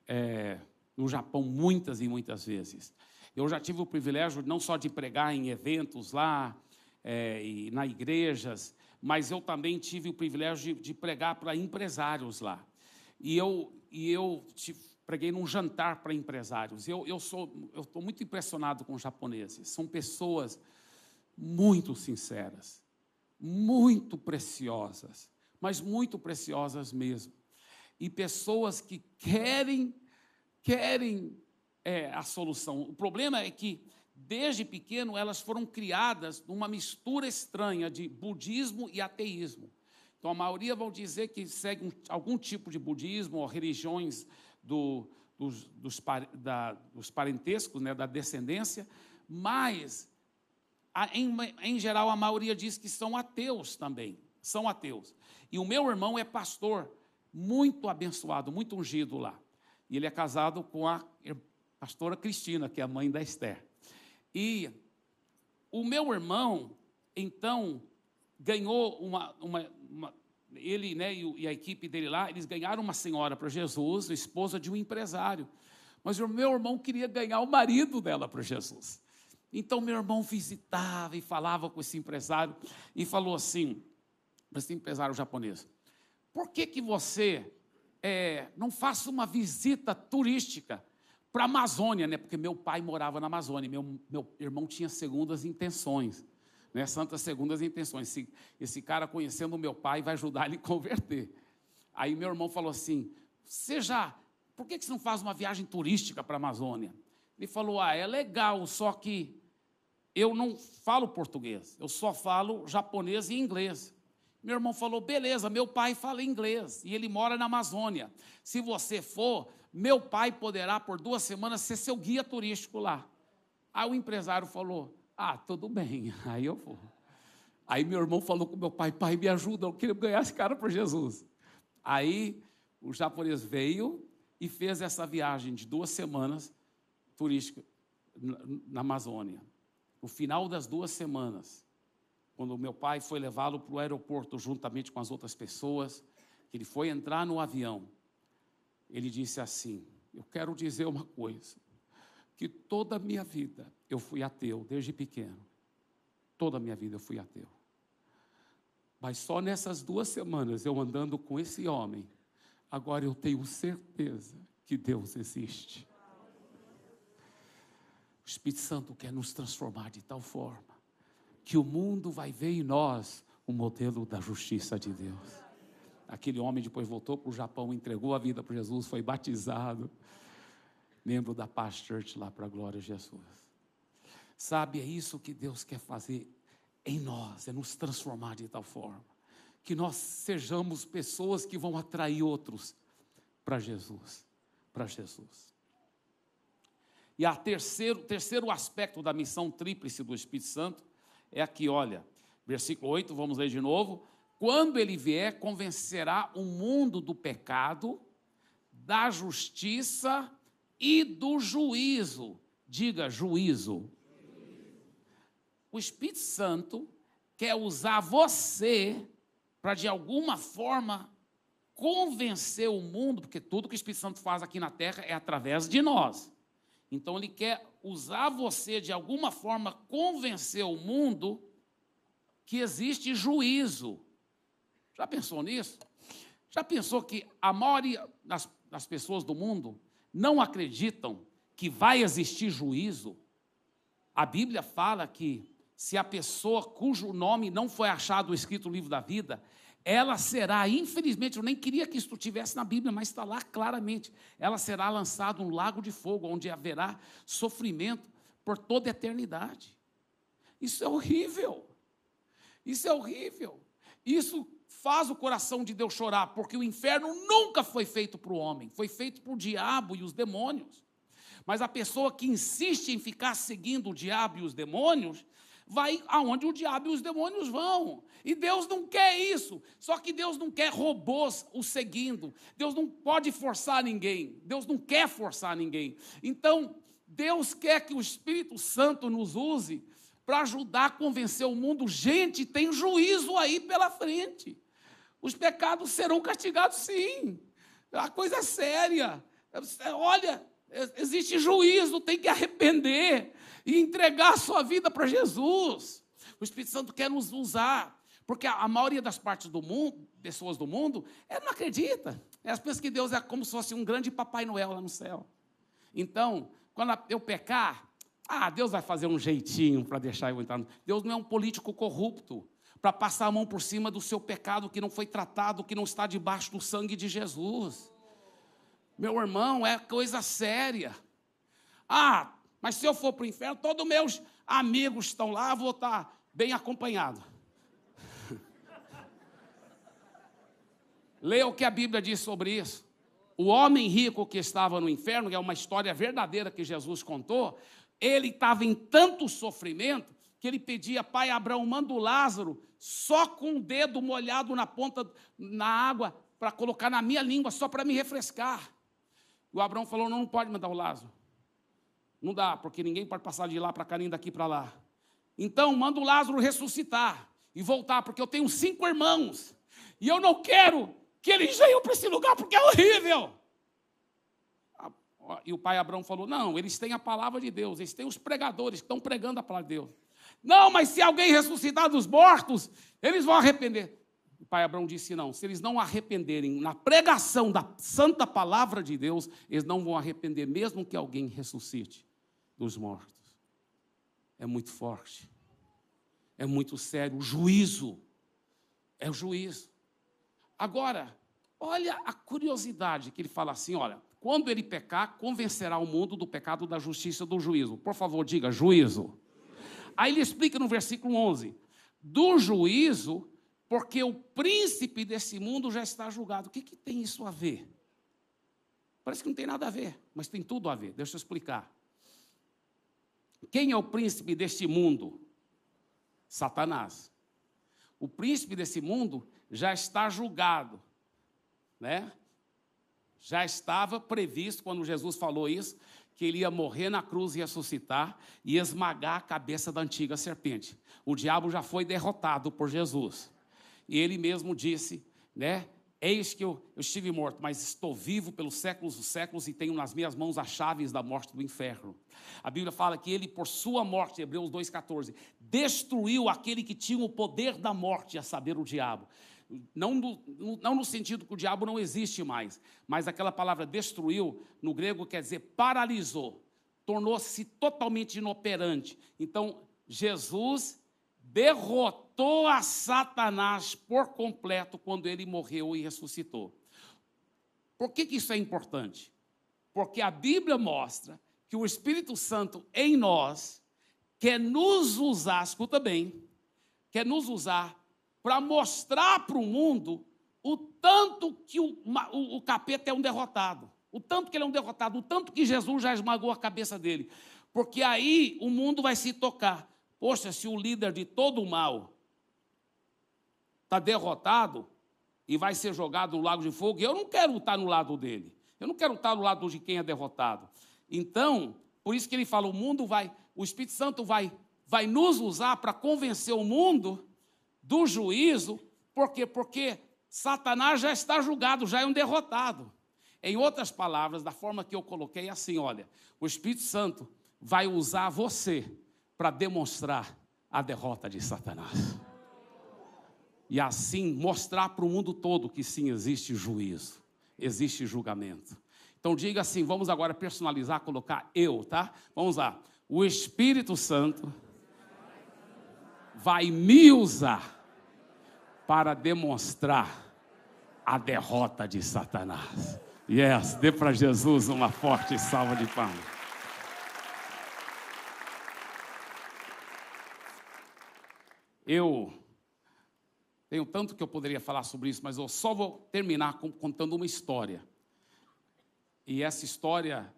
é, no Japão muitas e muitas vezes. Eu já tive o privilégio não só de pregar em eventos lá é, e na igrejas, mas eu também tive o privilégio de, de pregar para empresários lá. E eu, e eu preguei num jantar para empresários. Eu, eu sou, eu estou muito impressionado com os japoneses. São pessoas muito sinceras, muito preciosas, mas muito preciosas mesmo. E pessoas que querem, querem é, a solução. O problema é que, desde pequeno, elas foram criadas numa mistura estranha de budismo e ateísmo. Então, a maioria vão dizer que segue algum tipo de budismo ou religiões do, dos, dos, da, dos parentescos, né, da descendência, mas, em, em geral, a maioria diz que são ateus também. São ateus. E o meu irmão é pastor, muito abençoado, muito ungido lá. E ele é casado com a pastora Cristina, que é a mãe da Esther. E o meu irmão, então, ganhou uma, uma, uma ele né, e a equipe dele lá, eles ganharam uma senhora para Jesus, esposa de um empresário. Mas o meu irmão queria ganhar o marido dela para Jesus. Então meu irmão visitava e falava com esse empresário e falou assim, para esse empresário japonês, por que, que você é, não faça uma visita turística para a Amazônia, né? Porque meu pai morava na Amazônia, meu, meu irmão tinha segundas intenções né, santas segundas intenções. Esse, esse cara, conhecendo meu pai, vai ajudar ele a converter. Aí meu irmão falou assim: já, por que você não faz uma viagem turística para a Amazônia? Ele falou: Ah, é legal, só que eu não falo português, eu só falo japonês e inglês. Meu irmão falou: beleza, meu pai fala inglês e ele mora na Amazônia. Se você for, meu pai poderá por duas semanas ser seu guia turístico lá. Aí o empresário falou: ah, tudo bem, aí eu vou. Aí meu irmão falou com meu pai: pai, me ajuda, eu queria ganhar esse cara para Jesus. Aí o japonês veio e fez essa viagem de duas semanas turística na Amazônia. No final das duas semanas, quando meu pai foi levá-lo para o aeroporto juntamente com as outras pessoas, que ele foi entrar no avião, ele disse assim: Eu quero dizer uma coisa que toda a minha vida eu fui ateu, desde pequeno. Toda a minha vida eu fui ateu. Mas só nessas duas semanas eu andando com esse homem, agora eu tenho certeza que Deus existe. O Espírito Santo quer nos transformar de tal forma que o mundo vai ver em nós o modelo da justiça de Deus. Aquele homem depois voltou para o Japão, entregou a vida para Jesus, foi batizado membro da Paz Church lá para a glória de Jesus. Sabe, é isso que Deus quer fazer em nós, é nos transformar de tal forma que nós sejamos pessoas que vão atrair outros para Jesus, para Jesus. E a terceiro, terceiro aspecto da missão tríplice do Espírito Santo é aqui, olha, versículo 8, vamos ler de novo. Quando ele vier, convencerá o mundo do pecado, da justiça e do juízo. Diga juízo. O Espírito Santo quer usar você para de alguma forma convencer o mundo, porque tudo que o Espírito Santo faz aqui na terra é através de nós. Então ele quer usar você de alguma forma convencer o mundo que existe juízo. Já pensou nisso? Já pensou que a maioria das, das pessoas do mundo não acreditam que vai existir juízo, a Bíblia fala que se a pessoa cujo nome não foi achado escrito no livro da vida, ela será, infelizmente, eu nem queria que isso estivesse na Bíblia, mas está lá claramente, ela será lançada no lago de fogo, onde haverá sofrimento por toda a eternidade. Isso é horrível. Isso é horrível. Isso faz o coração de Deus chorar, porque o inferno nunca foi feito para o homem, foi feito para o diabo e os demônios. Mas a pessoa que insiste em ficar seguindo o diabo e os demônios, vai aonde o diabo e os demônios vão. E Deus não quer isso. Só que Deus não quer robôs o seguindo. Deus não pode forçar ninguém. Deus não quer forçar ninguém. Então, Deus quer que o Espírito Santo nos use para ajudar a convencer o mundo. Gente, tem juízo aí pela frente. Os pecados serão castigados, sim. A coisa é séria. Olha, existe juízo, tem que arrepender e entregar a sua vida para Jesus. O Espírito Santo quer nos usar, porque a, maioria das partes do mundo, pessoas do mundo, é, não acredita. Elas pensam que Deus é como se fosse um grande Papai Noel lá no céu. Então, quando eu pecar, Ah, Deus vai fazer um jeitinho para deixar eu entrar. Deus não é um político corrupto para passar a mão por cima do seu pecado que não foi tratado, que não está debaixo do sangue de Jesus. Meu irmão, é coisa séria. Ah, mas se eu for para o inferno, todos meus amigos estão lá, vou estar bem acompanhado. Leia o que a Bíblia diz sobre isso. O homem rico que estava no inferno, que é uma história verdadeira que Jesus contou, ele estava em tanto sofrimento que ele pedia, pai Abraão, manda o Lázaro só com o dedo molhado na ponta, na água, para colocar na minha língua, só para me refrescar. E o Abraão falou: não, não pode mandar o Lázaro. Não dá, porque ninguém pode passar de lá para cá, nem daqui para lá. Então, manda o Lázaro ressuscitar e voltar, porque eu tenho cinco irmãos. E eu não quero que eles venham para esse lugar, porque é horrível. E o pai Abraão falou: Não, eles têm a palavra de Deus, eles têm os pregadores que estão pregando a palavra de Deus. Não, mas se alguém ressuscitar dos mortos, eles vão arrepender. O pai Abraão disse: Não, se eles não arrependerem na pregação da santa palavra de Deus, eles não vão arrepender, mesmo que alguém ressuscite dos mortos. É muito forte, é muito sério. O juízo é o juízo. Agora, olha a curiosidade que ele fala assim: olha, quando ele pecar, convencerá o mundo do pecado, da justiça do juízo. Por favor, diga juízo. Aí ele explica no versículo 11: do juízo, porque o príncipe desse mundo já está julgado. O que, que tem isso a ver? Parece que não tem nada a ver, mas tem tudo a ver. Deixa eu explicar. Quem é o príncipe deste mundo? Satanás. O príncipe desse mundo já está julgado, né? Já estava previsto quando Jesus falou isso, que ele ia morrer na cruz e ressuscitar e esmagar a cabeça da antiga serpente. O diabo já foi derrotado por Jesus. E ele mesmo disse, né? Eis que eu, eu estive morto, mas estou vivo pelos séculos dos séculos e tenho nas minhas mãos as chaves da morte do inferno. A Bíblia fala que ele, por sua morte, Hebreus 2,14, destruiu aquele que tinha o poder da morte, a saber, o diabo. Não no, não no sentido que o diabo não existe mais, mas aquela palavra destruiu, no grego quer dizer paralisou, tornou-se totalmente inoperante. Então, Jesus derrotou a Satanás por completo quando ele morreu e ressuscitou. Por que, que isso é importante? Porque a Bíblia mostra que o Espírito Santo em nós quer nos usar, escuta bem, quer nos usar para mostrar para o mundo o tanto que o, o, o capeta é um derrotado, o tanto que ele é um derrotado, o tanto que Jesus já esmagou a cabeça dele. Porque aí o mundo vai se tocar. Poxa, se o líder de todo o mal está derrotado e vai ser jogado no lago de fogo, eu não quero estar no lado dele. Eu não quero estar no lado de quem é derrotado. Então, por isso que ele fala, o mundo vai, o Espírito Santo vai, vai nos usar para convencer o mundo do juízo, por quê? Porque Satanás já está julgado, já é um derrotado. Em outras palavras, da forma que eu coloquei, é assim: olha, o Espírito Santo vai usar você para demonstrar a derrota de Satanás. E assim mostrar para o mundo todo que sim existe juízo, existe julgamento. Então diga assim, vamos agora personalizar, colocar eu, tá? Vamos lá. O Espírito Santo vai me usar para demonstrar a derrota de Satanás. Yes, dê para Jesus uma forte salva de palmas. Eu tenho tanto que eu poderia falar sobre isso, mas eu só vou terminar contando uma história. E essa história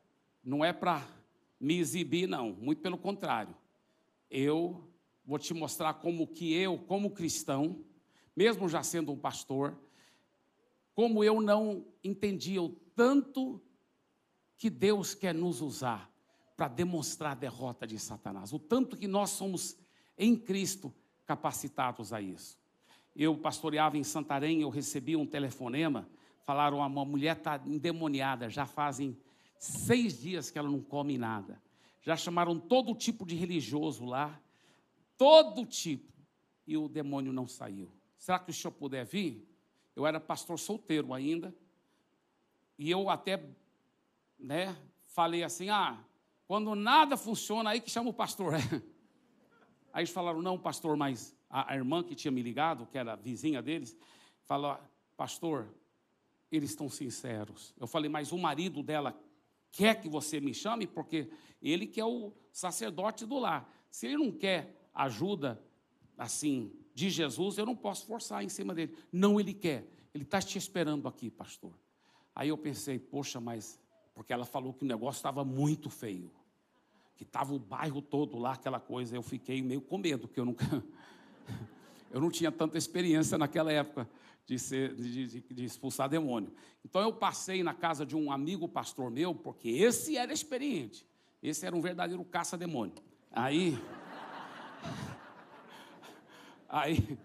não é para me exibir, não, muito pelo contrário. Eu vou te mostrar como que eu, como cristão, mesmo já sendo um pastor, como eu não entendia o tanto que Deus quer nos usar para demonstrar a derrota de Satanás, o tanto que nós somos em Cristo capacitados a isso. Eu pastoreava em Santarém, eu recebi um telefonema, falaram, uma mulher está endemoniada, já fazem seis dias que ela não come nada. Já chamaram todo tipo de religioso lá, todo tipo, e o demônio não saiu. Será que o senhor puder vir? Eu era pastor solteiro ainda, e eu até né, falei assim: ah, Quando nada funciona, aí que chama o pastor. Aí eles falaram, não, pastor, mas a, a irmã que tinha me ligado, que era vizinha deles, falou, pastor, eles estão sinceros. Eu falei, mas o marido dela quer que você me chame, porque ele que é o sacerdote do lar. Se ele não quer ajuda, assim, de Jesus, eu não posso forçar em cima dele. Não, ele quer. Ele está te esperando aqui, pastor. Aí eu pensei, poxa, mas. Porque ela falou que o negócio estava muito feio. Que estava o bairro todo lá, aquela coisa. Eu fiquei meio com medo, porque eu nunca. eu não tinha tanta experiência naquela época de, ser, de, de, de, expulsar demônio. Então eu passei na casa de um amigo pastor meu, porque esse era experiente. Esse era um verdadeiro caça-demônio. Aí. Aí,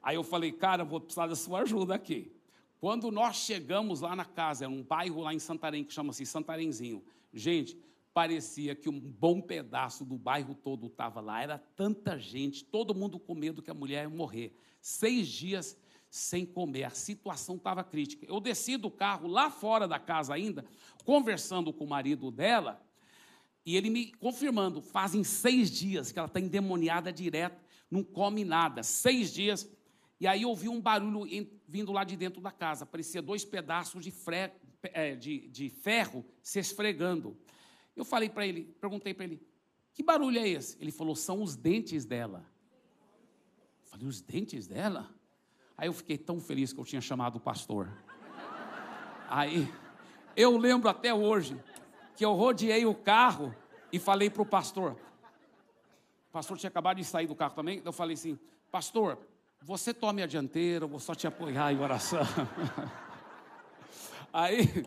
aí eu falei, cara, vou precisar da sua ajuda aqui. Quando nós chegamos lá na casa, é um bairro lá em Santarém que chama-se Santarenzinho. Gente, parecia que um bom pedaço do bairro todo estava lá. Era tanta gente, todo mundo com medo que a mulher ia morrer. Seis dias sem comer, a situação estava crítica. Eu desci do carro lá fora da casa ainda, conversando com o marido dela, e ele me confirmando: fazem seis dias que ela está endemoniada direto não come nada. Seis dias. E aí ouvi um barulho vindo lá de dentro da casa. Parecia dois pedaços de, fre... É, de, de ferro se esfregando. Eu falei para ele, perguntei para ele, que barulho é esse? Ele falou, são os dentes dela. Eu falei, os dentes dela? Aí eu fiquei tão feliz que eu tinha chamado o pastor. Aí, eu lembro até hoje que eu rodeei o carro e falei para o pastor: o pastor tinha acabado de sair do carro também. Eu falei assim: Pastor, você tome a dianteira, eu vou só te apoiar em oração. aí,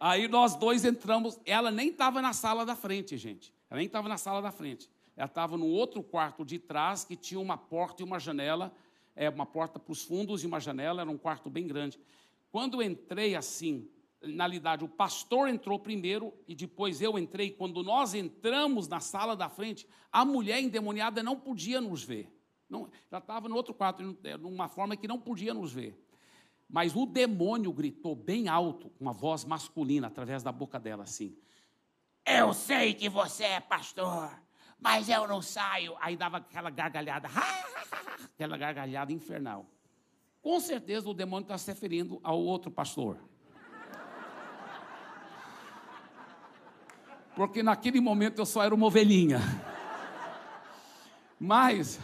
aí nós dois entramos. Ela nem estava na sala da frente, gente. Ela nem estava na sala da frente. Ela estava no outro quarto de trás que tinha uma porta e uma janela. É, uma porta para os fundos e uma janela. Era um quarto bem grande. Quando eu entrei assim, na realidade, o pastor entrou primeiro e depois eu entrei. Quando nós entramos na sala da frente, a mulher endemoniada não podia nos ver. Não, já estava no outro quarto, numa forma que não podia nos ver. Mas o demônio gritou bem alto, com uma voz masculina, através da boca dela, assim: Eu sei que você é pastor, mas eu não saio. Aí dava aquela gargalhada, aquela gargalhada infernal. Com certeza o demônio está se referindo ao outro pastor. porque naquele momento eu só era uma ovelhinha. Mas,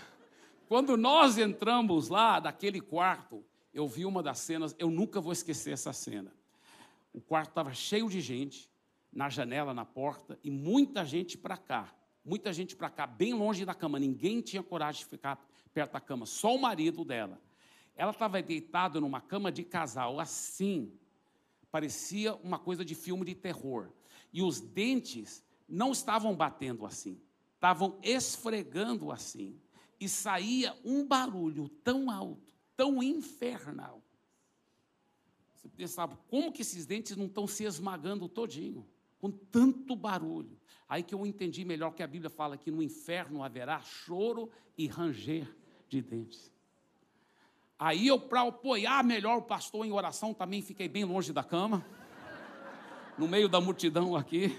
quando nós entramos lá daquele quarto, eu vi uma das cenas, eu nunca vou esquecer essa cena. O quarto estava cheio de gente, na janela, na porta, e muita gente para cá. Muita gente para cá, bem longe da cama. Ninguém tinha coragem de ficar perto da cama, só o marido dela. Ela estava deitada numa cama de casal, assim, parecia uma coisa de filme de terror e os dentes não estavam batendo assim, estavam esfregando assim, e saía um barulho tão alto, tão infernal. Você pensava, como que esses dentes não estão se esmagando todinho, com tanto barulho? Aí que eu entendi melhor que a Bíblia fala que no inferno haverá choro e ranger de dentes. Aí eu, para apoiar melhor o pastor em oração, também fiquei bem longe da cama no meio da multidão aqui.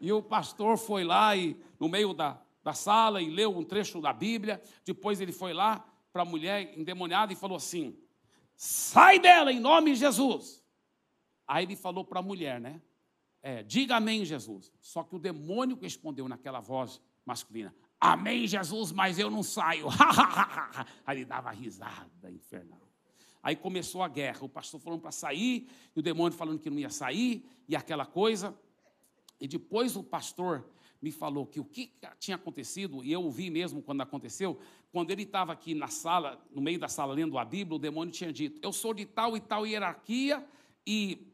E o pastor foi lá e no meio da, da sala e leu um trecho da Bíblia. Depois ele foi lá para a mulher endemoniada e falou assim: Sai dela em nome de Jesus. Aí ele falou para a mulher, né? É, diga amém, Jesus. Só que o demônio respondeu naquela voz masculina: Amém, Jesus, mas eu não saio. Aí ele dava risada infernal. Aí começou a guerra. O pastor falando para sair, e o demônio falando que não ia sair, e aquela coisa. E depois o pastor me falou que o que tinha acontecido, e eu ouvi mesmo quando aconteceu, quando ele estava aqui na sala, no meio da sala lendo a Bíblia, o demônio tinha dito: Eu sou de tal e tal hierarquia, e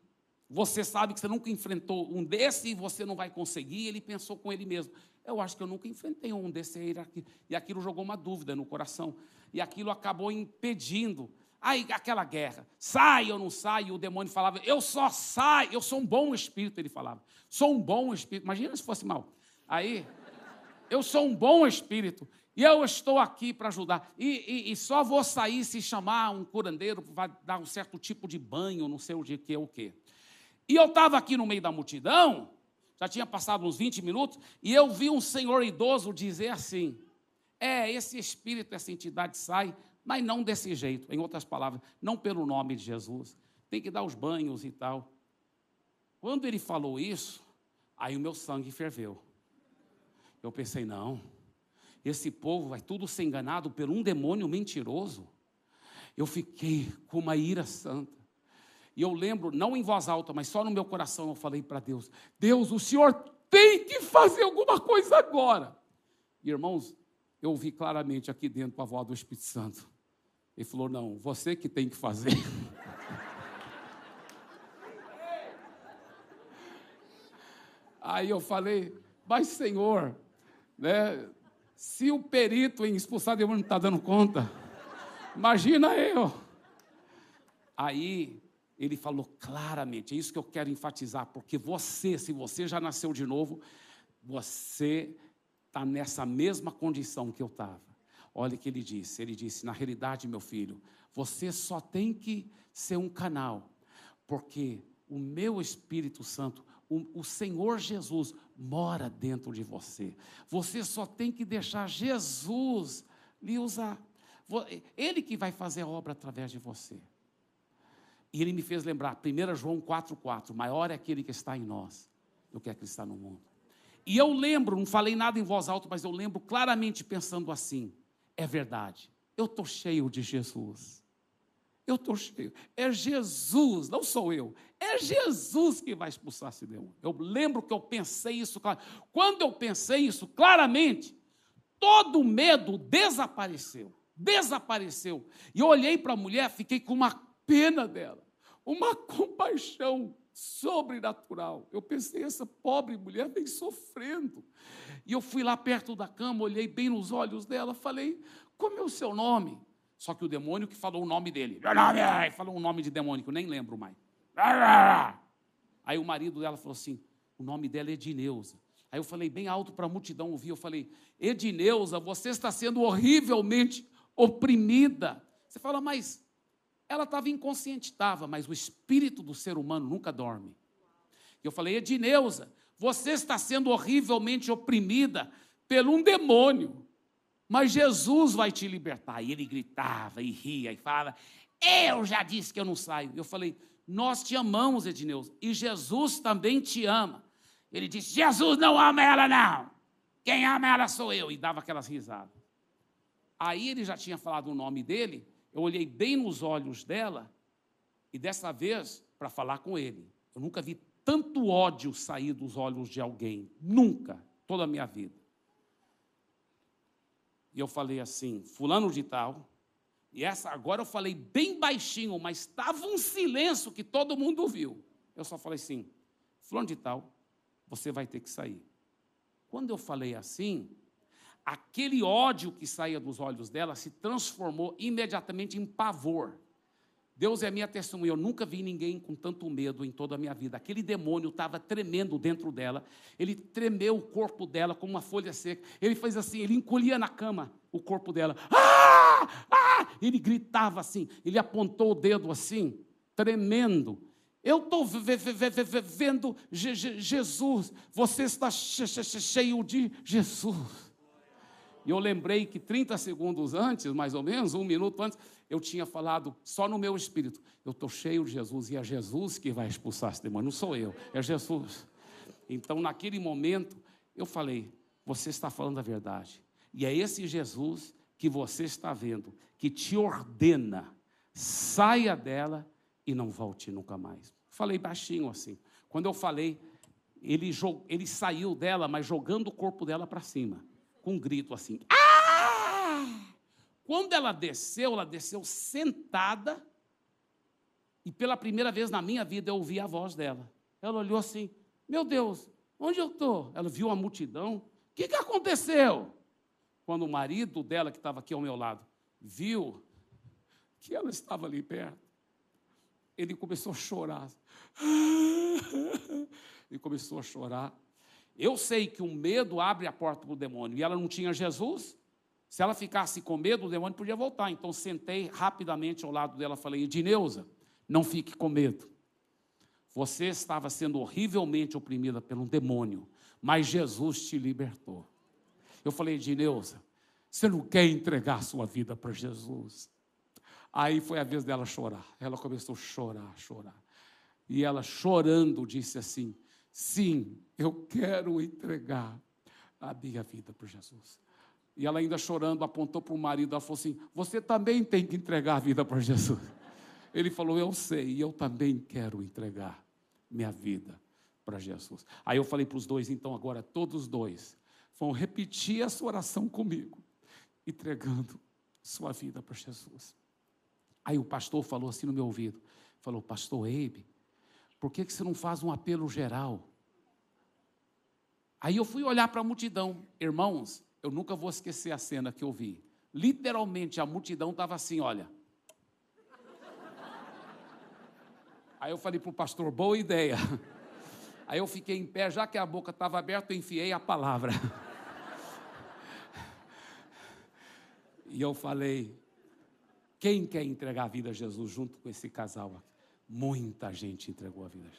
você sabe que você nunca enfrentou um desse e você não vai conseguir. Ele pensou com ele mesmo: Eu acho que eu nunca enfrentei um desse hierarquia. E aquilo jogou uma dúvida no coração, e aquilo acabou impedindo Aí aquela guerra, sai ou não sai, o demônio falava, eu só saio, eu sou um bom espírito, ele falava, sou um bom espírito, imagina se fosse mal. Aí, eu sou um bom espírito, e eu estou aqui para ajudar, e, e, e, só vou sair se chamar um curandeiro, vai dar um certo tipo de banho, não sei o que é o que. E eu estava aqui no meio da multidão, já tinha passado uns 20 minutos, e eu vi um senhor idoso dizer assim: É, esse espírito, essa entidade sai, mas não desse jeito. Em outras palavras, não pelo nome de Jesus. Tem que dar os banhos e tal. Quando ele falou isso, aí o meu sangue ferveu. Eu pensei, não, esse povo vai tudo ser enganado por um demônio mentiroso. Eu fiquei com uma ira santa. E eu lembro, não em voz alta, mas só no meu coração, eu falei para Deus: Deus, o Senhor tem que fazer alguma coisa agora. E, irmãos, eu ouvi claramente aqui dentro a voz do Espírito Santo. Ele falou: Não, você que tem que fazer. Aí eu falei: Mas, Senhor, né, se o perito em expulsar demônio não está dando conta, imagina eu. Aí ele falou claramente, é isso que eu quero enfatizar, porque você, se você já nasceu de novo, você está nessa mesma condição que eu estava. Olha o que ele disse: ele disse, na realidade, meu filho, você só tem que ser um canal, porque o meu Espírito Santo, o, o Senhor Jesus, mora dentro de você. Você só tem que deixar Jesus lhe usar. Ele que vai fazer a obra através de você. E ele me fez lembrar, 1 João 4,4, maior é aquele que está em nós do que aquele que está no mundo. E eu lembro, não falei nada em voz alta, mas eu lembro claramente pensando assim: é verdade, eu estou cheio de Jesus. Eu estou cheio. É Jesus, não sou eu. É Jesus que vai expulsar esse demônio. Eu lembro que eu pensei isso. Quando eu pensei isso claramente, todo o medo desapareceu. Desapareceu. E eu olhei para a mulher, fiquei com uma pena dela uma compaixão sobrenatural. Eu pensei, essa pobre mulher vem sofrendo. E eu fui lá perto da cama, olhei bem nos olhos dela, falei: Como é o seu nome? Só que o demônio que falou o nome dele, falou um nome de demônio que eu nem lembro mais. Aí o marido dela falou assim: O nome dela é Edneuza. Aí eu falei bem alto para a multidão ouvir, eu falei: Edneuza, você está sendo horrivelmente oprimida. Você fala, mas ela estava inconsciente, estava, mas o espírito do ser humano nunca dorme. Eu falei, Edneuza, você está sendo horrivelmente oprimida por um demônio, mas Jesus vai te libertar. E ele gritava e ria e falava, eu já disse que eu não saio. Eu falei, nós te amamos, Edneuza, e Jesus também te ama. Ele disse, Jesus não ama ela não, quem ama ela sou eu. E dava aquelas risadas. Aí ele já tinha falado o nome dele, eu olhei bem nos olhos dela e dessa vez para falar com ele. Eu nunca vi tanto ódio sair dos olhos de alguém, nunca, toda a minha vida. E eu falei assim, fulano de tal, e essa agora eu falei bem baixinho, mas estava um silêncio que todo mundo ouviu. Eu só falei assim, fulano de tal, você vai ter que sair. Quando eu falei assim, aquele ódio que saía dos olhos dela se transformou imediatamente em pavor. Deus é minha testemunha, eu nunca vi ninguém com tanto medo em toda a minha vida. Aquele demônio estava tremendo dentro dela, ele tremeu o corpo dela como uma folha seca. Ele fez assim, ele encolhia na cama o corpo dela. Ah! Ah! Ele gritava assim, ele apontou o dedo assim, tremendo. Eu estou vendo Jesus, você está cheio de Jesus. E eu lembrei que 30 segundos antes, mais ou menos, um minuto antes, eu tinha falado só no meu espírito: eu estou cheio de Jesus e é Jesus que vai expulsar esse demônio, não sou eu, é Jesus. Então, naquele momento, eu falei: você está falando a verdade. E é esse Jesus que você está vendo, que te ordena, saia dela e não volte nunca mais. Falei baixinho assim. Quando eu falei, ele, ele saiu dela, mas jogando o corpo dela para cima com um grito assim. Ah! Quando ela desceu, ela desceu sentada, e pela primeira vez na minha vida eu ouvi a voz dela. Ela olhou assim: Meu Deus, onde eu estou? Ela viu a multidão. O que, que aconteceu? Quando o marido dela, que estava aqui ao meu lado, viu que ela estava ali perto, ele começou a chorar. Ele começou a chorar. Eu sei que o medo abre a porta para o demônio. E ela não tinha Jesus. Se ela ficasse com medo, o demônio podia voltar. Então sentei rapidamente ao lado dela e falei: Edneuza, não fique com medo. Você estava sendo horrivelmente oprimida um demônio, mas Jesus te libertou. Eu falei, Dineuza, você não quer entregar sua vida para Jesus? Aí foi a vez dela chorar. Ela começou a chorar, chorar. E ela chorando disse assim: Sim, eu quero entregar a minha vida para Jesus. E ela ainda chorando apontou para o marido, ela falou assim: Você também tem que entregar a vida para Jesus. Ele falou: Eu sei, e eu também quero entregar minha vida para Jesus. Aí eu falei para os dois, então agora todos os dois vão repetir essa oração comigo, entregando sua vida para Jesus. Aí o pastor falou assim no meu ouvido, falou, pastor Eibe, por que, que você não faz um apelo geral? Aí eu fui olhar para a multidão, irmãos, eu nunca vou esquecer a cena que eu vi. Literalmente a multidão estava assim, olha. Aí eu falei para o pastor, boa ideia. Aí eu fiquei em pé, já que a boca estava aberta, eu enfiei a palavra. E eu falei, quem quer entregar a vida a Jesus junto com esse casal aqui? Muita gente entregou a vida.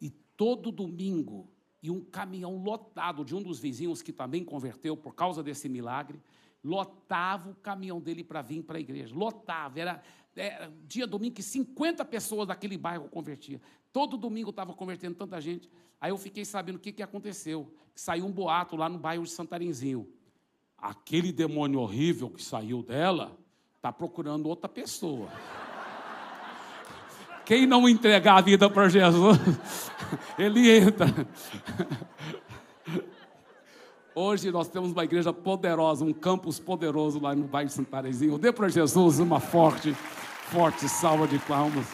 E todo domingo, e um caminhão lotado de um dos vizinhos que também converteu por causa desse milagre, lotava o caminhão dele para vir para a igreja. Lotava, era, era, dia domingo que 50 pessoas daquele bairro convertiam. Todo domingo estava convertendo tanta gente. Aí eu fiquei sabendo o que, que aconteceu. Saiu um boato lá no bairro de Santarinzinho. Aquele demônio horrível que saiu dela está procurando outra pessoa. Quem não entregar a vida para Jesus, ele entra. Hoje nós temos uma igreja poderosa, um campus poderoso lá no bairro de Santarezinho. Dê para Jesus uma forte, forte salva de palmas.